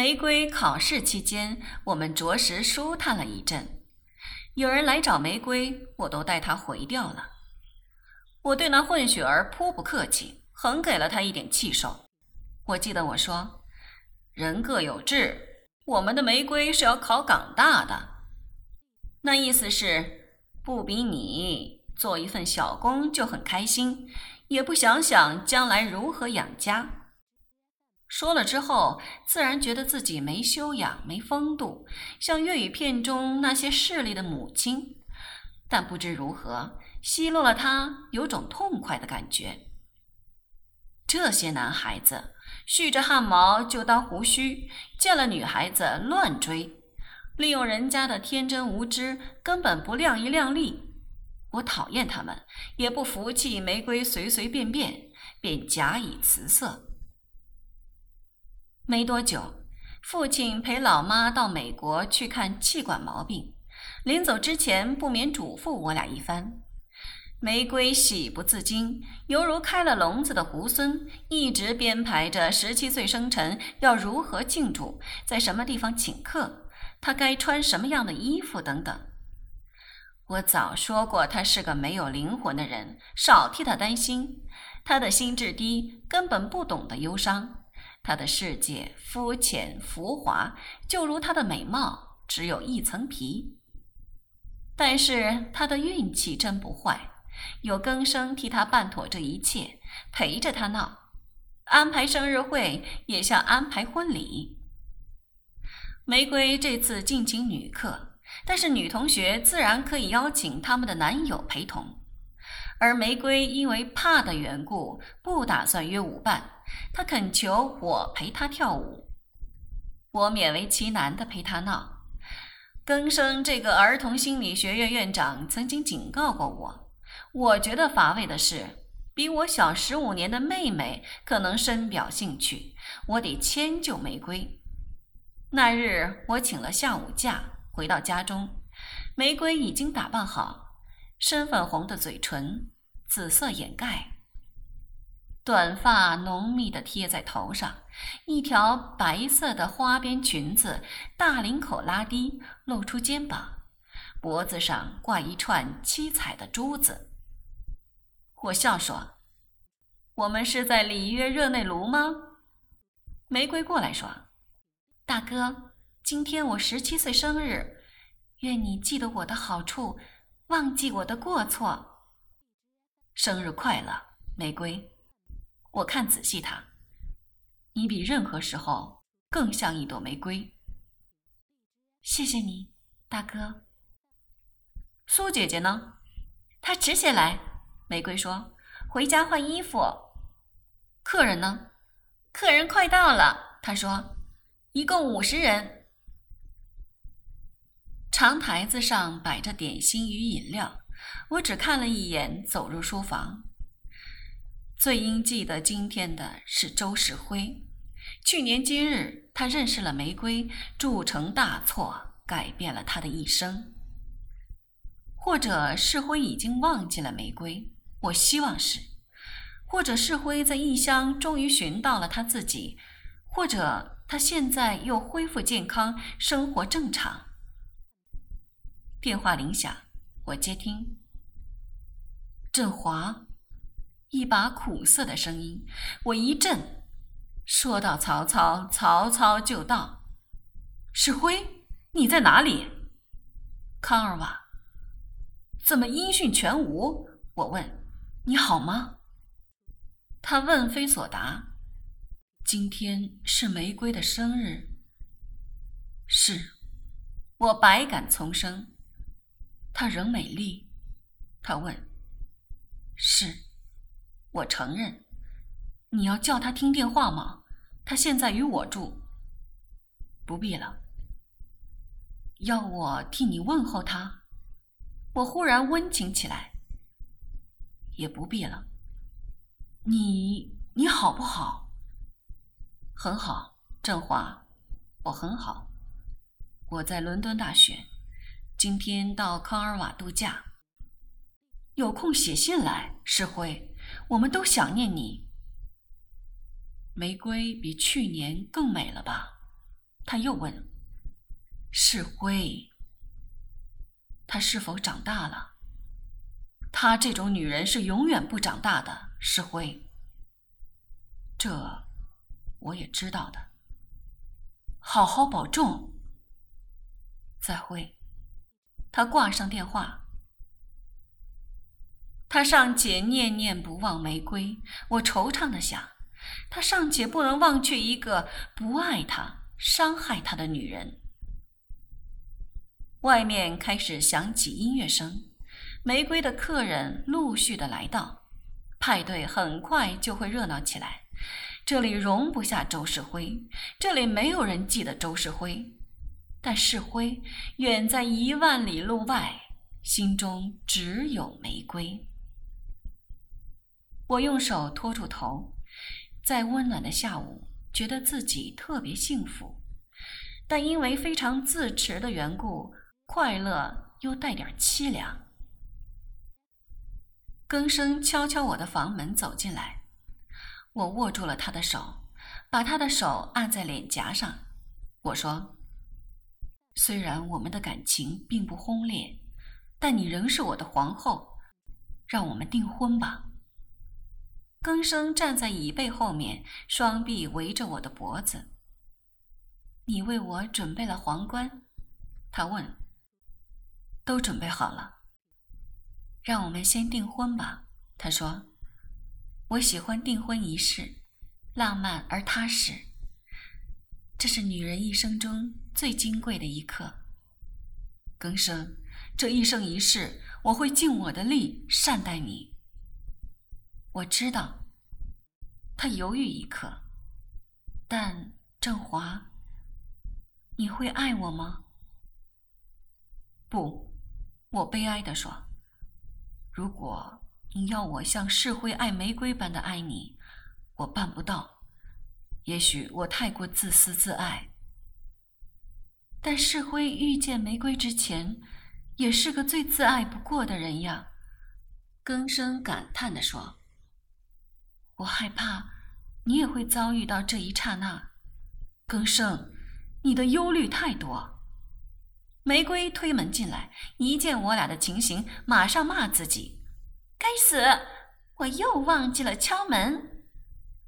玫瑰考试期间，我们着实舒坦了一阵。有人来找玫瑰，我都带他回掉了。我对那混血儿颇不客气，横给了他一点气受。我记得我说：“人各有志，我们的玫瑰是要考港大的。”那意思是不比你做一份小工就很开心，也不想想将来如何养家。说了之后，自然觉得自己没修养、没风度，像粤语片中那些势利的母亲。但不知如何，奚落了他，有种痛快的感觉。这些男孩子蓄着汗毛就当胡须，见了女孩子乱追，利用人家的天真无知，根本不量一量力。我讨厌他们，也不服气玫瑰随随便便，便假以辞色。没多久，父亲陪老妈到美国去看气管毛病，临走之前不免嘱咐我俩一番。玫瑰喜不自禁，犹如开了笼子的猢狲，一直编排着十七岁生辰要如何庆祝，在什么地方请客，他该穿什么样的衣服等等。我早说过，他是个没有灵魂的人，少替他担心。他的心智低，根本不懂得忧伤。他的世界肤浅浮华，就如他的美貌只有一层皮。但是他的运气真不坏，有更生替他办妥这一切，陪着他闹，安排生日会也像安排婚礼。玫瑰这次敬请女客，但是女同学自然可以邀请他们的男友陪同。而玫瑰因为怕的缘故，不打算约舞伴。他恳求我陪他跳舞，我勉为其难地陪他闹。更生这个儿童心理学院院长曾经警告过我，我觉得乏味的是，比我小十五年的妹妹可能深表兴趣，我得迁就玫瑰。那日我请了下午假，回到家中，玫瑰已经打扮好。深粉红的嘴唇，紫色眼盖，短发浓密的贴在头上，一条白色的花边裙子，大领口拉低，露出肩膀，脖子上挂一串七彩的珠子。我笑说：“我们是在里约热内卢吗？”玫瑰过来说：“大哥，今天我十七岁生日，愿你记得我的好处。”忘记我的过错。生日快乐，玫瑰。我看仔细他，你比任何时候更像一朵玫瑰。谢谢你，大哥。苏姐姐呢？她迟些来。玫瑰说：“回家换衣服。”客人呢？客人快到了。她说：“一共五十人。”长台子上摆着点心与饮料，我只看了一眼，走入书房。最应记得今天的是周世辉。去年今日，他认识了玫瑰，铸成大错，改变了他的一生。或者世辉已经忘记了玫瑰，我希望是；或者世辉在异乡终于寻到了他自己；或者他现在又恢复健康，生活正常。电话铃响，我接听。振华，一把苦涩的声音，我一震。说到曹操，曹操就到。世辉，你在哪里？康尔瓦，怎么音讯全无？我问，你好吗？他问非所答。今天是玫瑰的生日。是，我百感丛生。她仍美丽，他问：“是，我承认。你要叫他听电话吗？他现在与我住。不必了。要我替你问候他？我忽然温情起来。也不必了。你你好不好？很好，振华，我很好。我在伦敦大学。”今天到康尔瓦度假，有空写信来，世辉，我们都想念你。玫瑰比去年更美了吧？他又问：“世辉，她是否长大了？她这种女人是永远不长大的。”世辉，这我也知道的。好好保重。再会。他挂上电话。他尚且念念不忘玫瑰，我惆怅的想，他尚且不能忘却一个不爱他、伤害他的女人。外面开始响起音乐声，玫瑰的客人陆续的来到，派对很快就会热闹起来。这里容不下周世辉，这里没有人记得周世辉，但世辉远在一万里路外，心中只有玫瑰。我用手托住头，在温暖的下午，觉得自己特别幸福，但因为非常自持的缘故，快乐又带点凄凉。更生敲敲我的房门走进来，我握住了他的手，把他的手按在脸颊上。我说：“虽然我们的感情并不轰烈，但你仍是我的皇后，让我们订婚吧。”更生站在椅背后面，双臂围着我的脖子。你为我准备了皇冠，他问。都准备好了。让我们先订婚吧，他说。我喜欢订婚仪式，浪漫而踏实。这是女人一生中最金贵的一刻。更生，这一生一世，我会尽我的力善待你。我知道。他犹豫一刻，但振华，你会爱我吗？不，我悲哀地说。如果你要我像世辉爱玫瑰般的爱你，我办不到。也许我太过自私自爱。但世辉遇见玫瑰之前，也是个最自爱不过的人呀。更生感叹地说。我害怕，你也会遭遇到这一刹那。更生，你的忧虑太多。玫瑰推门进来，一见我俩的情形，马上骂自己：“该死，我又忘记了敲门。”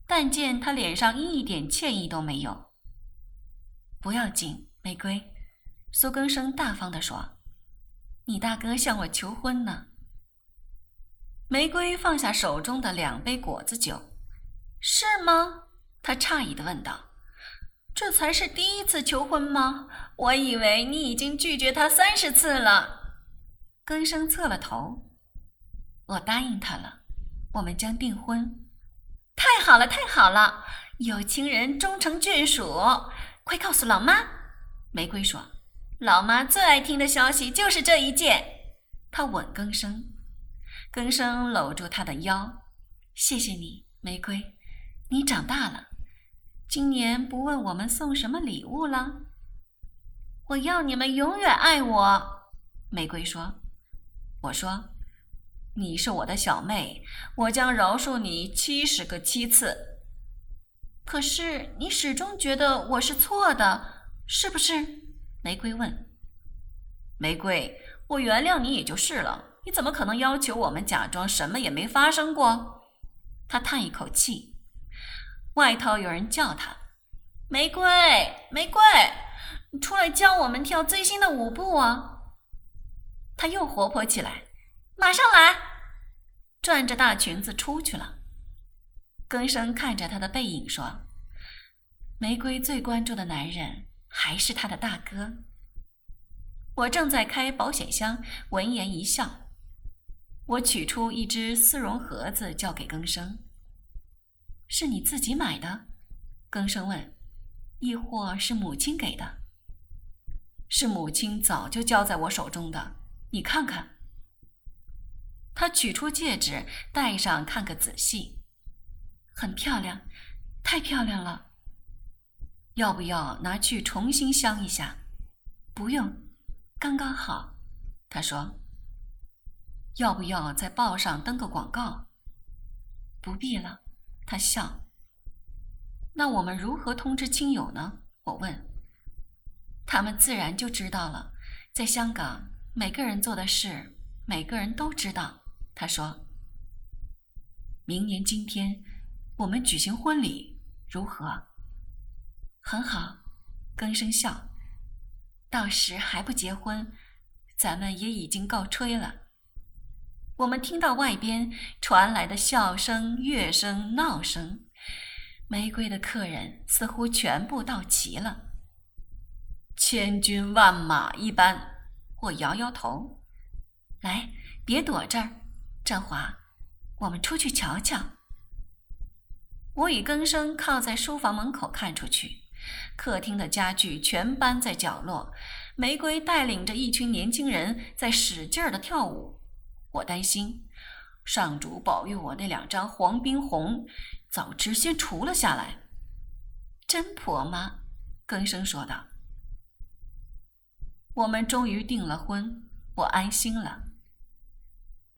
但见他脸上一点歉意都没有。不要紧，玫瑰，苏更生大方地说：“你大哥向我求婚呢。”玫瑰放下手中的两杯果子酒，是吗？他诧异的问道：“这才是第一次求婚吗？我以为你已经拒绝他三十次了。”根生侧了头：“我答应他了，我们将订婚。太好了，太好了！有情人终成眷属，快告诉老妈。”玫瑰说：“老妈最爱听的消息就是这一件。”他吻更生。更生搂住她的腰，谢谢你，玫瑰，你长大了。今年不问我们送什么礼物了？我要你们永远爱我。玫瑰说：“我说，你是我的小妹，我将饶恕你七十个七次。可是你始终觉得我是错的，是不是？”玫瑰问。玫瑰，我原谅你也就是了。你怎么可能要求我们假装什么也没发生过？他叹一口气。外头有人叫他：“玫瑰，玫瑰，你出来教我们跳最新的舞步啊！”他又活泼起来，马上来，转着大裙子出去了。更生看着他的背影说：“玫瑰最关注的男人还是他的大哥。”我正在开保险箱，闻言一笑。我取出一只丝绒盒子，交给更生。是你自己买的？更生问。亦或是母亲给的？是母亲早就交在我手中的。你看看。他取出戒指，戴上看个仔细。很漂亮，太漂亮了。要不要拿去重新镶一下？不用，刚刚好。他说。要不要在报上登个广告？不必了，他笑。那我们如何通知亲友呢？我问。他们自然就知道了。在香港，每个人做的事，每个人都知道。他说：“明年今天，我们举行婚礼，如何？”很好，更生笑。到时还不结婚，咱们也已经告吹了。我们听到外边传来的笑声、乐声、闹声，玫瑰的客人似乎全部到齐了，千军万马一般。我摇摇头，来，别躲这儿，振华，我们出去瞧瞧。我与更生靠在书房门口看出去，客厅的家具全搬在角落，玫瑰带领着一群年轻人在使劲儿的跳舞。我担心，上主保佑我那两张黄宾红早知先除了下来。真婆妈？更生说道。我们终于订了婚，我安心了。